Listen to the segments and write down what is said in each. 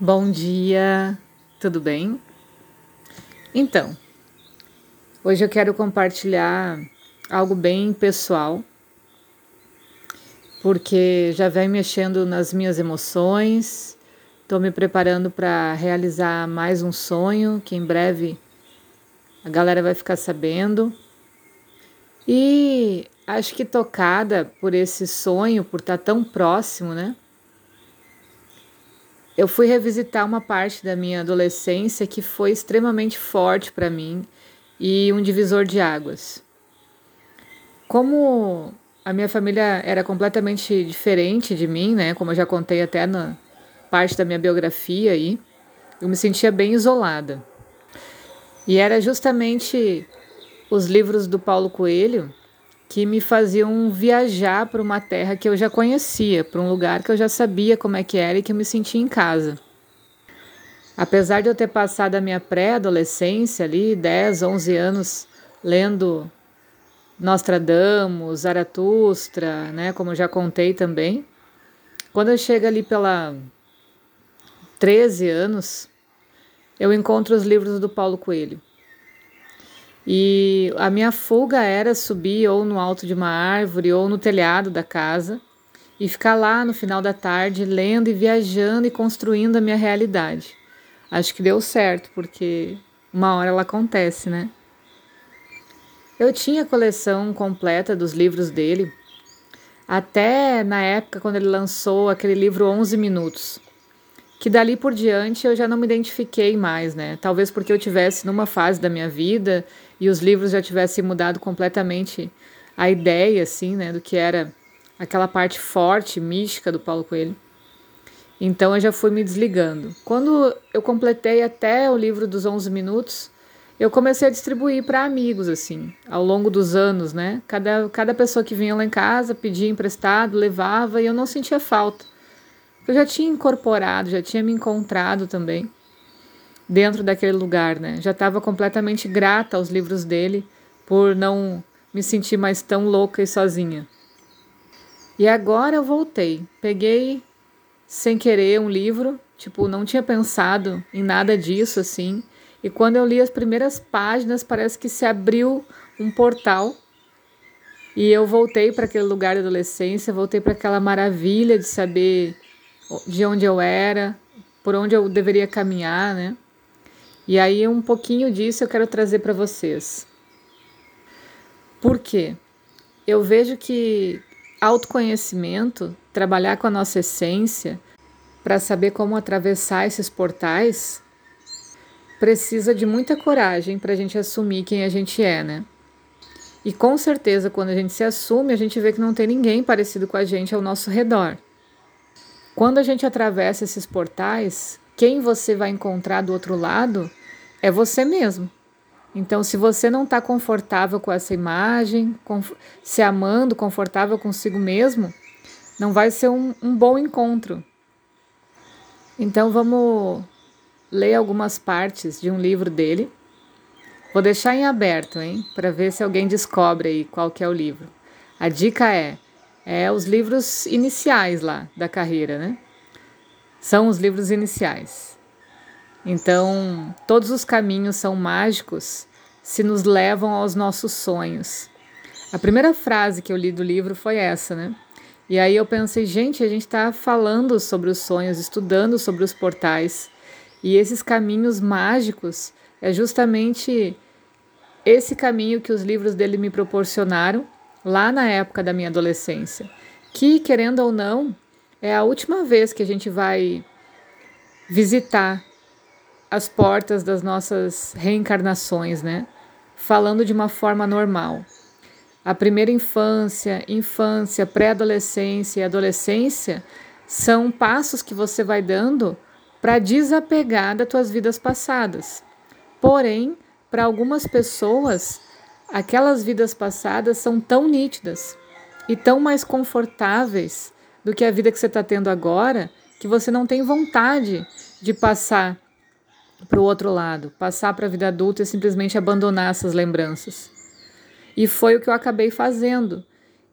Bom dia, tudo bem? Então, hoje eu quero compartilhar algo bem pessoal, porque já vem mexendo nas minhas emoções, estou me preparando para realizar mais um sonho que em breve a galera vai ficar sabendo. E acho que tocada por esse sonho, por estar tão próximo, né? Eu fui revisitar uma parte da minha adolescência que foi extremamente forte para mim e um divisor de águas. Como a minha família era completamente diferente de mim, né? Como eu já contei até na parte da minha biografia aí, eu me sentia bem isolada. E era justamente os livros do Paulo Coelho que me faziam viajar para uma terra que eu já conhecia, para um lugar que eu já sabia como é que era e que eu me sentia em casa. Apesar de eu ter passado a minha pré-adolescência ali, 10, 11 anos, lendo Nostradamus, Zaratustra, né, como já contei também, quando eu chego ali pela 13 anos, eu encontro os livros do Paulo Coelho. E a minha fuga era subir ou no alto de uma árvore ou no telhado da casa e ficar lá no final da tarde lendo e viajando e construindo a minha realidade. Acho que deu certo, porque uma hora ela acontece, né? Eu tinha a coleção completa dos livros dele, até na época quando ele lançou aquele livro 11 Minutos, que dali por diante eu já não me identifiquei mais, né? Talvez porque eu tivesse numa fase da minha vida e os livros já tivessem mudado completamente a ideia, assim, né, do que era aquela parte forte, mística do Paulo Coelho. Então eu já fui me desligando. Quando eu completei até o livro dos 11 minutos, eu comecei a distribuir para amigos, assim, ao longo dos anos, né? Cada, cada pessoa que vinha lá em casa pedia emprestado, levava e eu não sentia falta. Eu já tinha incorporado, já tinha me encontrado também dentro daquele lugar, né? Já estava completamente grata aos livros dele por não me sentir mais tão louca e sozinha. E agora eu voltei. Peguei sem querer um livro, tipo, não tinha pensado em nada disso assim. E quando eu li as primeiras páginas, parece que se abriu um portal e eu voltei para aquele lugar da adolescência, voltei para aquela maravilha de saber de onde eu era, por onde eu deveria caminhar, né? E aí um pouquinho disso eu quero trazer para vocês. Por quê? Eu vejo que autoconhecimento, trabalhar com a nossa essência, para saber como atravessar esses portais, precisa de muita coragem para a gente assumir quem a gente é, né? E com certeza, quando a gente se assume, a gente vê que não tem ninguém parecido com a gente ao nosso redor. Quando a gente atravessa esses portais, quem você vai encontrar do outro lado é você mesmo. Então, se você não está confortável com essa imagem, se amando, confortável consigo mesmo, não vai ser um, um bom encontro. Então, vamos ler algumas partes de um livro dele. Vou deixar em aberto, hein, para ver se alguém descobre aí qual que é o livro. A dica é, é os livros iniciais lá da carreira, né? são os livros iniciais. Então, todos os caminhos são mágicos se nos levam aos nossos sonhos. A primeira frase que eu li do livro foi essa, né? E aí eu pensei, gente, a gente está falando sobre os sonhos, estudando sobre os portais. E esses caminhos mágicos é justamente esse caminho que os livros dele me proporcionaram lá na época da minha adolescência. Que, querendo ou não, é a última vez que a gente vai visitar as portas das nossas reencarnações, né? Falando de uma forma normal. A primeira infância, infância, pré-adolescência e adolescência são passos que você vai dando para desapegar das tuas vidas passadas. Porém, para algumas pessoas, aquelas vidas passadas são tão nítidas e tão mais confortáveis do que a vida que você está tendo agora, que você não tem vontade de passar para o outro lado, passar para a vida adulta e simplesmente abandonar essas lembranças. E foi o que eu acabei fazendo.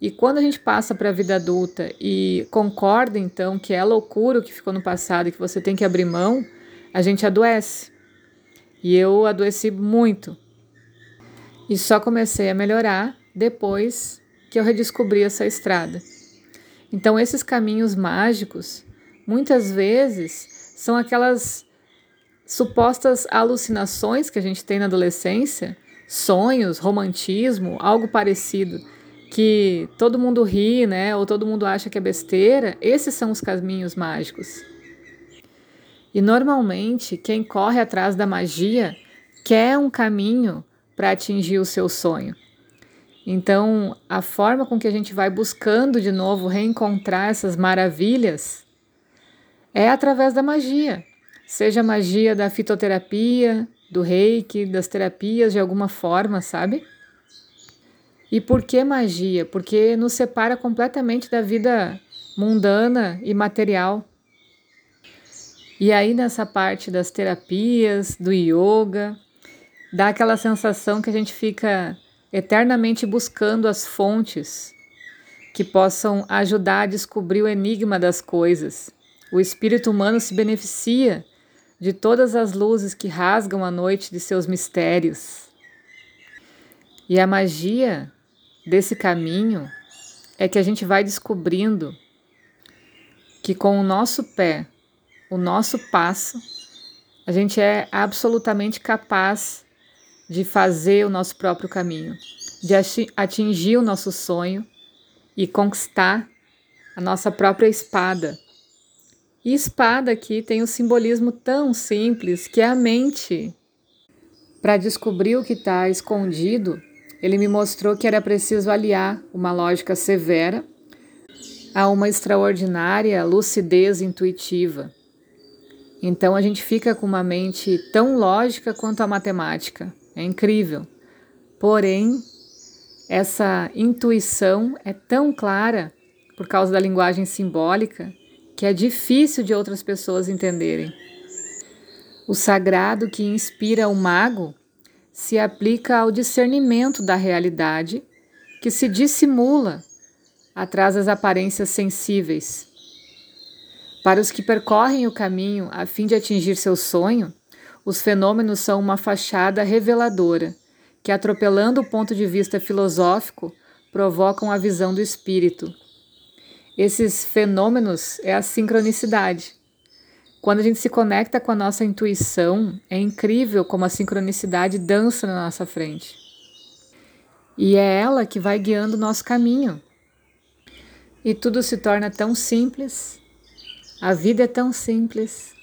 E quando a gente passa para a vida adulta e concorda então que é loucura o que ficou no passado e que você tem que abrir mão, a gente adoece. E eu adoeci muito. E só comecei a melhorar depois que eu redescobri essa estrada. Então, esses caminhos mágicos, muitas vezes, são aquelas supostas alucinações que a gente tem na adolescência, sonhos, romantismo, algo parecido, que todo mundo ri, né? Ou todo mundo acha que é besteira. Esses são os caminhos mágicos. E normalmente, quem corre atrás da magia quer um caminho para atingir o seu sonho. Então, a forma com que a gente vai buscando de novo reencontrar essas maravilhas é através da magia. Seja a magia da fitoterapia, do reiki, das terapias de alguma forma, sabe? E por que magia? Porque nos separa completamente da vida mundana e material. E aí, nessa parte das terapias, do yoga, dá aquela sensação que a gente fica eternamente buscando as fontes que possam ajudar a descobrir o enigma das coisas. O espírito humano se beneficia de todas as luzes que rasgam a noite de seus mistérios. E a magia desse caminho é que a gente vai descobrindo que com o nosso pé, o nosso passo, a gente é absolutamente capaz de fazer o nosso próprio caminho, de atingir o nosso sonho e conquistar a nossa própria espada. E espada aqui tem um simbolismo tão simples que é a mente. Para descobrir o que está escondido, ele me mostrou que era preciso aliar uma lógica severa a uma extraordinária lucidez intuitiva. Então a gente fica com uma mente tão lógica quanto a matemática. É incrível. Porém, essa intuição é tão clara por causa da linguagem simbólica que é difícil de outras pessoas entenderem. O sagrado que inspira o mago se aplica ao discernimento da realidade que se dissimula atrás das aparências sensíveis. Para os que percorrem o caminho a fim de atingir seu sonho, os fenômenos são uma fachada reveladora, que, atropelando o ponto de vista filosófico, provocam a visão do espírito. Esses fenômenos é a sincronicidade. Quando a gente se conecta com a nossa intuição, é incrível como a sincronicidade dança na nossa frente. E é ela que vai guiando o nosso caminho. E tudo se torna tão simples, a vida é tão simples,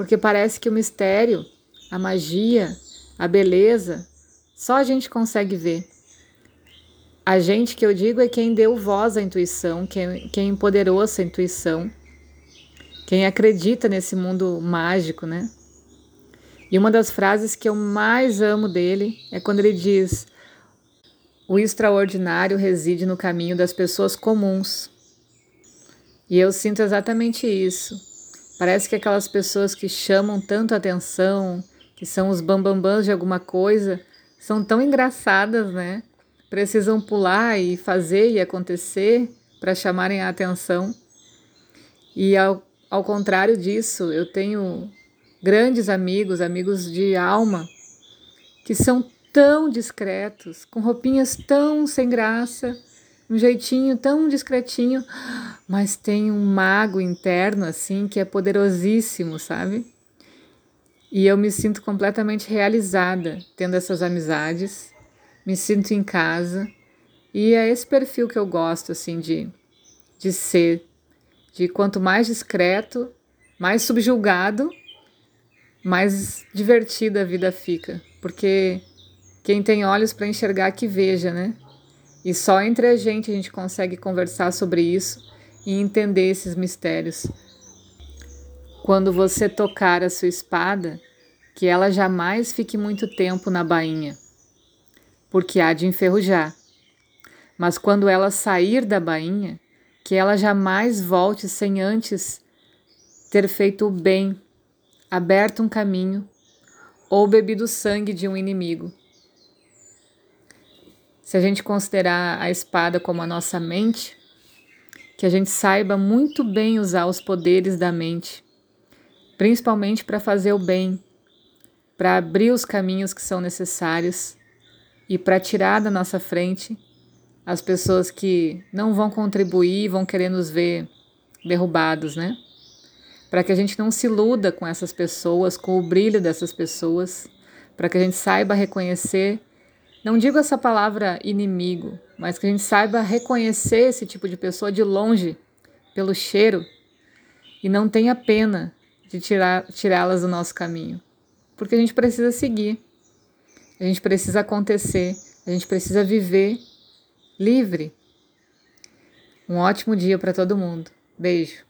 porque parece que o mistério, a magia, a beleza, só a gente consegue ver. A gente que eu digo é quem deu voz à intuição, quem, quem empoderou essa intuição, quem acredita nesse mundo mágico, né? E uma das frases que eu mais amo dele é quando ele diz: O extraordinário reside no caminho das pessoas comuns. E eu sinto exatamente isso. Parece que aquelas pessoas que chamam tanto atenção, que são os bambambãs de alguma coisa, são tão engraçadas, né? Precisam pular e fazer e acontecer para chamarem a atenção. E ao, ao contrário disso, eu tenho grandes amigos, amigos de alma, que são tão discretos, com roupinhas tão sem graça, um jeitinho tão discretinho, mas tem um mago interno assim que é poderosíssimo, sabe? E eu me sinto completamente realizada tendo essas amizades, me sinto em casa e é esse perfil que eu gosto assim de de ser, de quanto mais discreto, mais subjulgado, mais divertida a vida fica, porque quem tem olhos para enxergar que veja, né? E só entre a gente a gente consegue conversar sobre isso e entender esses mistérios. Quando você tocar a sua espada, que ela jamais fique muito tempo na bainha, porque há de enferrujar. Mas quando ela sair da bainha, que ela jamais volte sem antes ter feito o bem, aberto um caminho ou bebido sangue de um inimigo. Se a gente considerar a espada como a nossa mente, que a gente saiba muito bem usar os poderes da mente, principalmente para fazer o bem, para abrir os caminhos que são necessários e para tirar da nossa frente as pessoas que não vão contribuir, vão querer nos ver derrubados, né? Para que a gente não se iluda com essas pessoas, com o brilho dessas pessoas, para que a gente saiba reconhecer, não digo essa palavra inimigo, mas que a gente saiba reconhecer esse tipo de pessoa de longe, pelo cheiro, e não tenha pena de tirá-las do nosso caminho. Porque a gente precisa seguir, a gente precisa acontecer, a gente precisa viver livre. Um ótimo dia para todo mundo. Beijo.